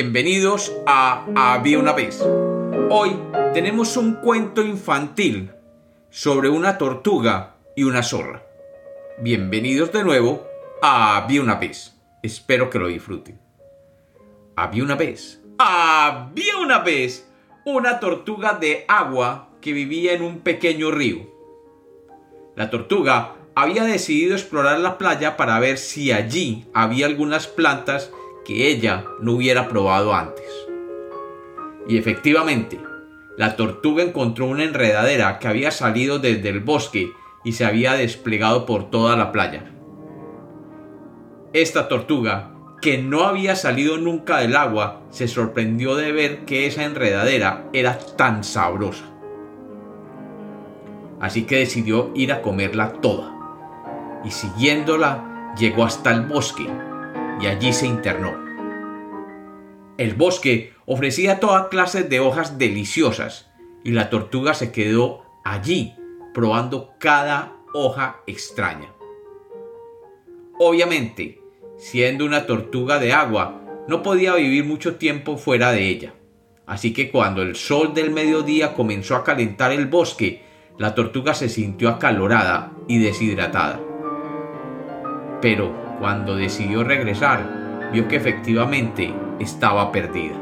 Bienvenidos a Había una vez. Hoy tenemos un cuento infantil sobre una tortuga y una zorra. Bienvenidos de nuevo a Había una vez. Espero que lo disfruten. Había una vez. Había una vez una tortuga de agua que vivía en un pequeño río. La tortuga había decidido explorar la playa para ver si allí había algunas plantas que ella no hubiera probado antes. Y efectivamente, la tortuga encontró una enredadera que había salido desde el bosque y se había desplegado por toda la playa. Esta tortuga, que no había salido nunca del agua, se sorprendió de ver que esa enredadera era tan sabrosa. Así que decidió ir a comerla toda. Y siguiéndola, llegó hasta el bosque y allí se internó. El bosque ofrecía toda clase de hojas deliciosas y la tortuga se quedó allí probando cada hoja extraña. Obviamente, siendo una tortuga de agua, no podía vivir mucho tiempo fuera de ella. Así que cuando el sol del mediodía comenzó a calentar el bosque, la tortuga se sintió acalorada y deshidratada. Pero cuando decidió regresar, vio que efectivamente estaba perdida.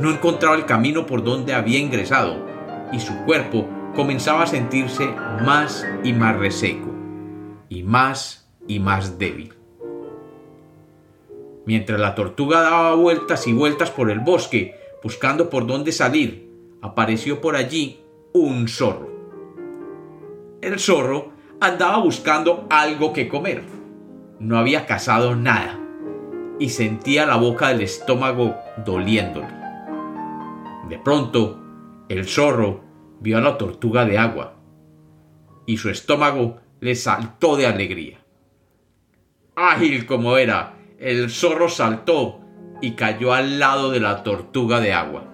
No encontraba el camino por donde había ingresado y su cuerpo comenzaba a sentirse más y más reseco y más y más débil. Mientras la tortuga daba vueltas y vueltas por el bosque buscando por dónde salir, apareció por allí un zorro. El zorro andaba buscando algo que comer. No había cazado nada y sentía la boca del estómago doliéndole. De pronto, el zorro vio a la tortuga de agua y su estómago le saltó de alegría. Ágil como era, el zorro saltó y cayó al lado de la tortuga de agua.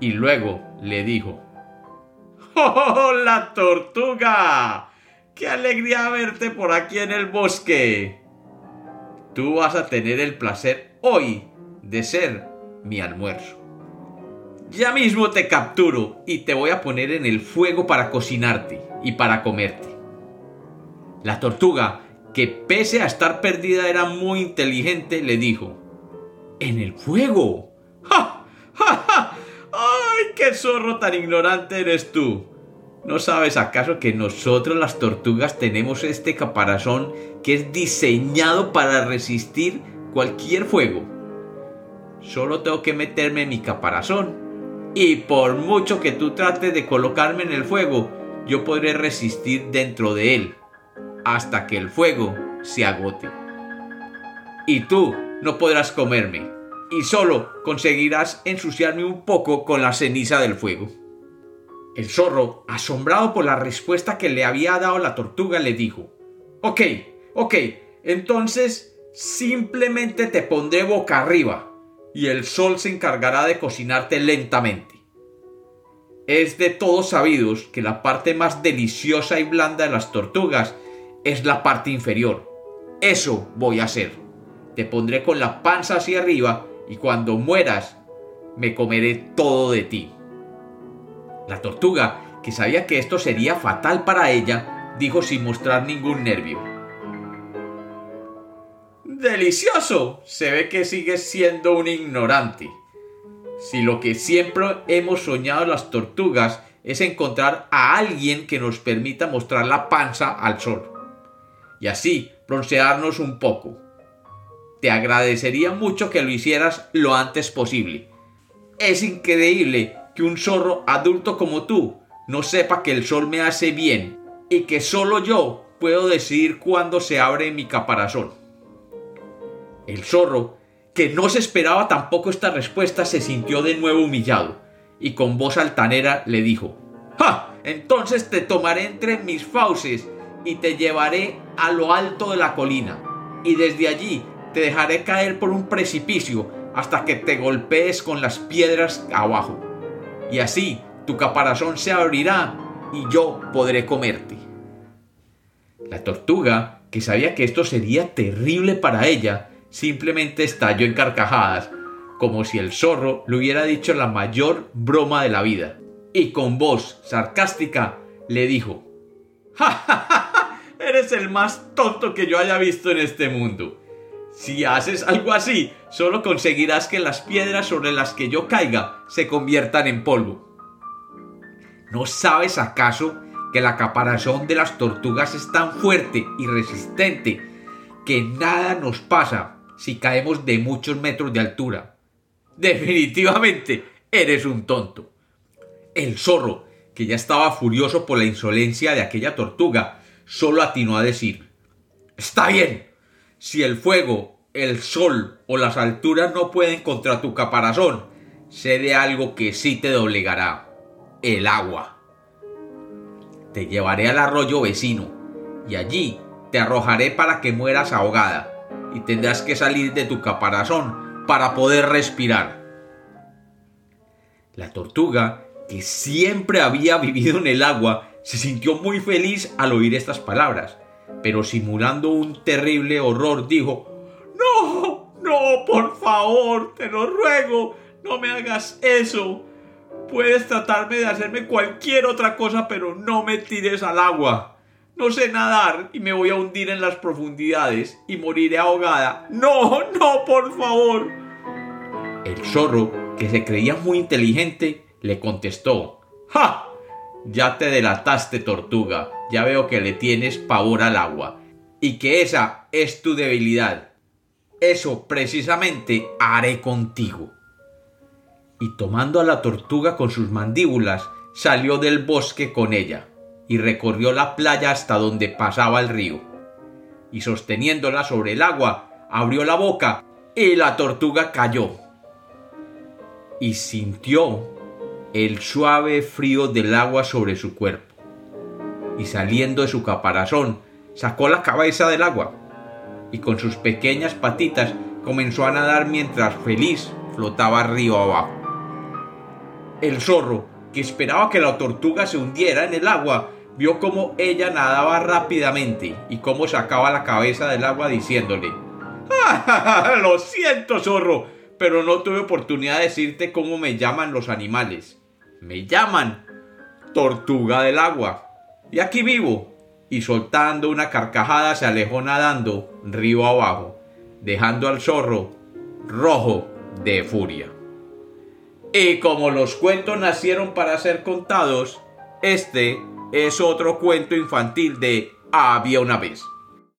Y luego le dijo, ¡Oh, la tortuga! ¡Qué alegría verte por aquí en el bosque! Tú vas a tener el placer hoy de ser mi almuerzo. Ya mismo te capturo y te voy a poner en el fuego para cocinarte y para comerte. La tortuga, que pese a estar perdida era muy inteligente, le dijo, ¿En el fuego? ¡Ja! ¡Ja! ¡Ja! ¡Ay, qué zorro tan ignorante eres tú! ¿No sabes acaso que nosotros las tortugas tenemos este caparazón que es diseñado para resistir cualquier fuego? Solo tengo que meterme en mi caparazón y por mucho que tú trates de colocarme en el fuego, yo podré resistir dentro de él hasta que el fuego se agote. Y tú no podrás comerme y solo conseguirás ensuciarme un poco con la ceniza del fuego. El zorro, asombrado por la respuesta que le había dado la tortuga, le dijo, Ok, ok, entonces simplemente te pondré boca arriba y el sol se encargará de cocinarte lentamente. Es de todos sabidos que la parte más deliciosa y blanda de las tortugas es la parte inferior. Eso voy a hacer. Te pondré con la panza hacia arriba y cuando mueras me comeré todo de ti. La tortuga, que sabía que esto sería fatal para ella, dijo sin mostrar ningún nervio. ¡Delicioso! Se ve que sigues siendo un ignorante. Si lo que siempre hemos soñado las tortugas es encontrar a alguien que nos permita mostrar la panza al sol. Y así broncearnos un poco. Te agradecería mucho que lo hicieras lo antes posible. Es increíble que un zorro adulto como tú no sepa que el sol me hace bien y que solo yo puedo decidir cuándo se abre mi caparazón. El zorro, que no se esperaba tampoco esta respuesta, se sintió de nuevo humillado y con voz altanera le dijo, ¡Ja! Entonces te tomaré entre mis fauces y te llevaré a lo alto de la colina y desde allí te dejaré caer por un precipicio hasta que te golpees con las piedras abajo. Y así tu caparazón se abrirá y yo podré comerte. La tortuga, que sabía que esto sería terrible para ella, simplemente estalló en carcajadas, como si el zorro le hubiera dicho la mayor broma de la vida. Y con voz sarcástica le dijo, ¡Ja, ja, ja, Eres el más tonto que yo haya visto en este mundo. Si haces algo así, solo conseguirás que las piedras sobre las que yo caiga se conviertan en polvo. ¿No sabes acaso que la caparazón de las tortugas es tan fuerte y resistente que nada nos pasa si caemos de muchos metros de altura? Definitivamente eres un tonto. El zorro, que ya estaba furioso por la insolencia de aquella tortuga, solo atinó a decir Está bien, si el fuego, el sol o las alturas no pueden contra tu caparazón, sé de algo que sí te doblegará, el agua. Te llevaré al arroyo vecino, y allí te arrojaré para que mueras ahogada, y tendrás que salir de tu caparazón para poder respirar. La tortuga, que siempre había vivido en el agua, se sintió muy feliz al oír estas palabras, pero simulando un terrible horror dijo No, no, por favor, te lo ruego, no me hagas eso. Puedes tratarme de hacerme cualquier otra cosa, pero no me tires al agua. No sé nadar y me voy a hundir en las profundidades y moriré ahogada. No, no, por favor. El zorro, que se creía muy inteligente, le contestó ¡Ja! Ya te delataste, tortuga. Ya veo que le tienes pavor al agua. Y que esa es tu debilidad. Eso precisamente haré contigo. Y tomando a la tortuga con sus mandíbulas, salió del bosque con ella, y recorrió la playa hasta donde pasaba el río. Y sosteniéndola sobre el agua, abrió la boca, y la tortuga cayó. Y sintió el suave frío del agua sobre su cuerpo. Y saliendo de su caparazón, sacó la cabeza del agua y con sus pequeñas patitas comenzó a nadar mientras feliz flotaba río abajo. El zorro, que esperaba que la tortuga se hundiera en el agua, vio cómo ella nadaba rápidamente y cómo sacaba la cabeza del agua diciéndole ¡Ah, Lo siento, zorro, pero no tuve oportunidad de decirte cómo me llaman los animales. Me llaman tortuga del agua. Y aquí vivo. Y soltando una carcajada se alejó nadando río abajo, dejando al zorro rojo de furia. Y como los cuentos nacieron para ser contados, este es otro cuento infantil de Había una vez.